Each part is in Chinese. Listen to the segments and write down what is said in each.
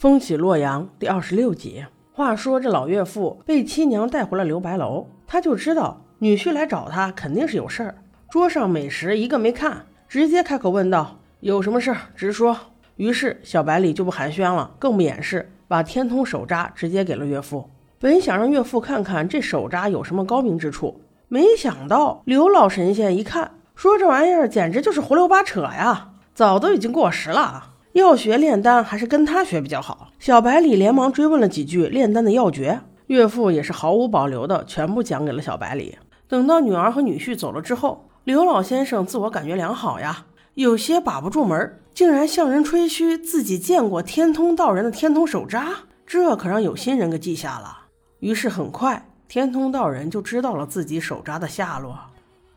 风起洛阳第二十六集。话说这老岳父被七娘带回了留白楼，他就知道女婿来找他肯定是有事儿。桌上美食一个没看，直接开口问道：“有什么事儿直说。”于是小白里就不寒暄了，更不掩饰，把天通手札直接给了岳父。本想让岳父看看这手札有什么高明之处，没想到刘老神仙一看，说这玩意儿简直就是胡溜八扯呀，早都已经过时了。要学炼丹，还是跟他学比较好。小白里连忙追问了几句炼丹的要诀，岳父也是毫无保留的全部讲给了小白里。等到女儿和女婿走了之后，刘老先生自我感觉良好呀，有些把不住门，竟然向人吹嘘自己见过天通道人的天通手札，这可让有心人给记下了。于是很快，天通道人就知道了自己手札的下落。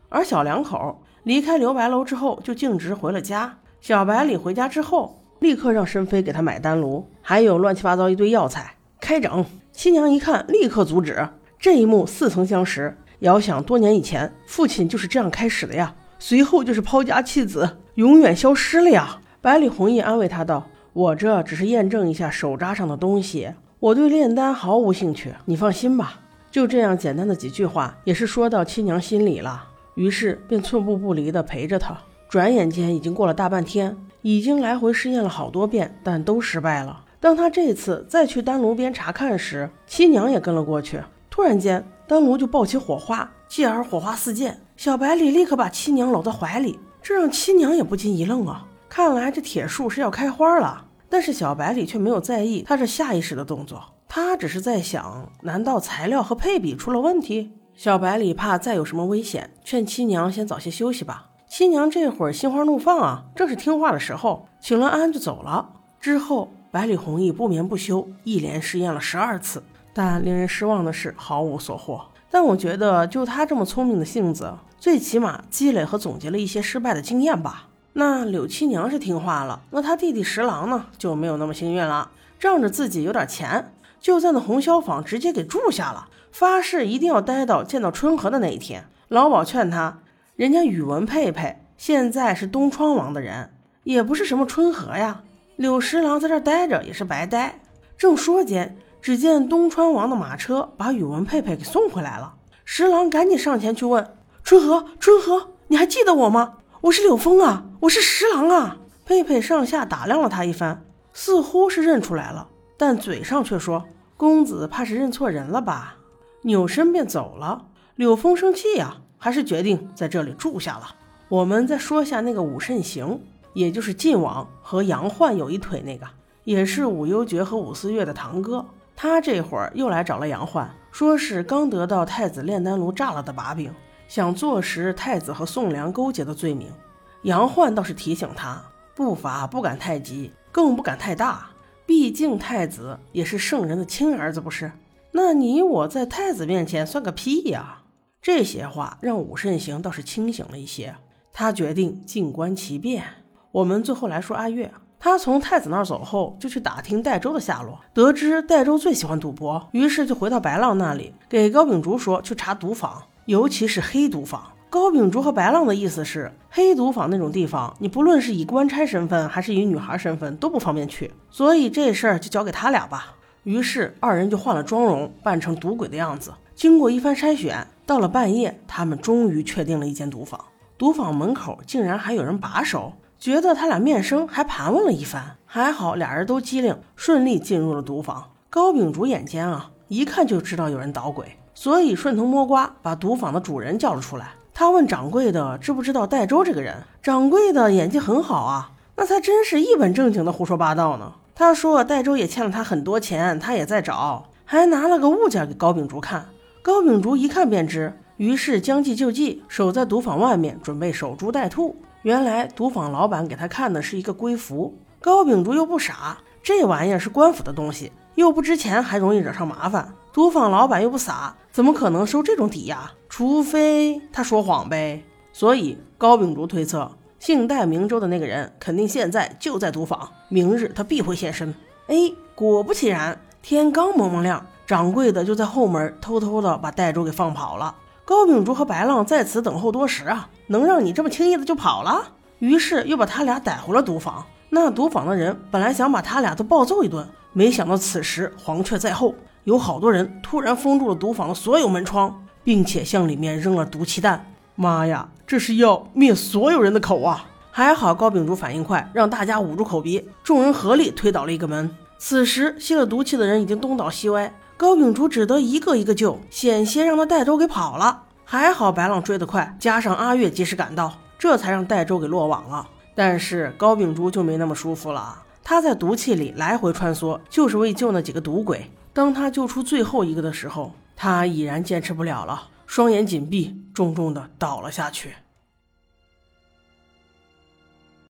而小两口离开留白楼之后，就径直回了家。小白里回家之后。立刻让申妃给他买丹炉，还有乱七八糟一堆药材，开整。七娘一看，立刻阻止。这一幕似曾相识，遥想多年以前，父亲就是这样开始的呀。随后就是抛家弃子，永远消失了呀。百里弘毅安慰他道：“我这只是验证一下手札上的东西，我对炼丹毫无兴趣，你放心吧。”就这样简单的几句话，也是说到七娘心里了，于是便寸步不离地陪着她。转眼间已经过了大半天。已经来回试验了好多遍，但都失败了。当他这次再去丹炉边查看时，七娘也跟了过去。突然间，丹炉就爆起火花，继而火花四溅。小白里立刻把七娘搂在怀里，这让七娘也不禁一愣啊！看来这铁树是要开花了。但是小白里却没有在意他这下意识的动作，他只是在想：难道材料和配比出了问题？小白里怕再有什么危险，劝七娘先早些休息吧。七娘这会儿心花怒放啊，正是听话的时候，请了安就走了。之后，百里弘毅不眠不休，一连试验了十二次，但令人失望的是毫无所获。但我觉得，就他这么聪明的性子，最起码积累和总结了一些失败的经验吧。那柳七娘是听话了，那他弟弟十郎呢就没有那么幸运了。仗着自己有点钱，就在那红消坊直接给住下了，发誓一定要待到见到春和的那一天。老鸨劝他。人家宇文佩佩现在是东窗王的人，也不是什么春和呀。柳十郎在这待着也是白待。正说间，只见东川王的马车把宇文佩佩给送回来了。十郎赶紧上前去问：“春和，春和，你还记得我吗？我是柳峰啊，我是十郎啊。”佩佩上下打量了他一番，似乎是认出来了，但嘴上却说：“公子怕是认错人了吧？”扭身便走了。柳峰生气呀。还是决定在这里住下了。我们再说下那个武慎行，也就是晋王和杨焕有一腿那个，也是武幽爵和武思月的堂哥。他这会儿又来找了杨焕，说是刚得到太子炼丹炉炸了的把柄，想坐实太子和宋良勾结的罪名。杨焕倒是提醒他，步伐不敢太急，更不敢太大，毕竟太子也是圣人的亲儿子，不是？那你我在太子面前算个屁呀！这些话让武慎行倒是清醒了一些，他决定静观其变。我们最后来说阿月，他从太子那儿走后，就去打听戴州的下落，得知戴州最喜欢赌博，于是就回到白浪那里，给高秉烛说去查赌坊，尤其是黑赌坊。高秉烛和白浪的意思是，黑赌坊那种地方，你不论是以官差身份还是以女孩身份都不方便去，所以这事儿就交给他俩吧。于是二人就换了妆容，扮成赌鬼的样子。经过一番筛选，到了半夜，他们终于确定了一间赌坊。赌坊门口竟然还有人把守，觉得他俩面生，还盘问了一番。还好俩人都机灵，顺利进入了赌坊。高秉烛眼尖啊，一看就知道有人捣鬼，所以顺藤摸瓜把赌坊的主人叫了出来。他问掌柜的知不知道戴州这个人。掌柜的演技很好啊，那才真是一本正经的胡说八道呢。他说戴州也欠了他很多钱，他也在找，还拿了个物件给高秉烛看。高秉烛一看便知，于是将计就计，守在赌坊外面，准备守株待兔。原来赌坊老板给他看的是一个龟符，高秉烛又不傻，这玩意儿是官府的东西，又不值钱，还容易惹上麻烦。赌坊老板又不傻，怎么可能收这种抵押？除非他说谎呗。所以高秉烛推测，姓戴明州的那个人肯定现在就在赌坊，明日他必会现身。哎，果不其然，天刚蒙蒙亮。掌柜的就在后门偷偷的把袋主给放跑了。高秉烛和白浪在此等候多时啊，能让你这么轻易的就跑了？于是又把他俩逮回了赌坊。那赌坊的人本来想把他俩都暴揍一顿，没想到此时黄雀在后，有好多人突然封住了赌坊的所有门窗，并且向里面扔了毒气弹。妈呀，这是要灭所有人的口啊！还好高秉烛反应快，让大家捂住口鼻，众人合力推倒了一个门。此时吸了毒气的人已经东倒西歪，高秉烛只得一个一个救，险些让他戴周给跑了。还好白浪追得快，加上阿月及时赶到，这才让戴周给落网了。但是高秉烛就没那么舒服了，他在毒气里来回穿梭，就是为救那几个赌鬼。当他救出最后一个的时候，他已然坚持不了了，双眼紧闭，重重的倒了下去。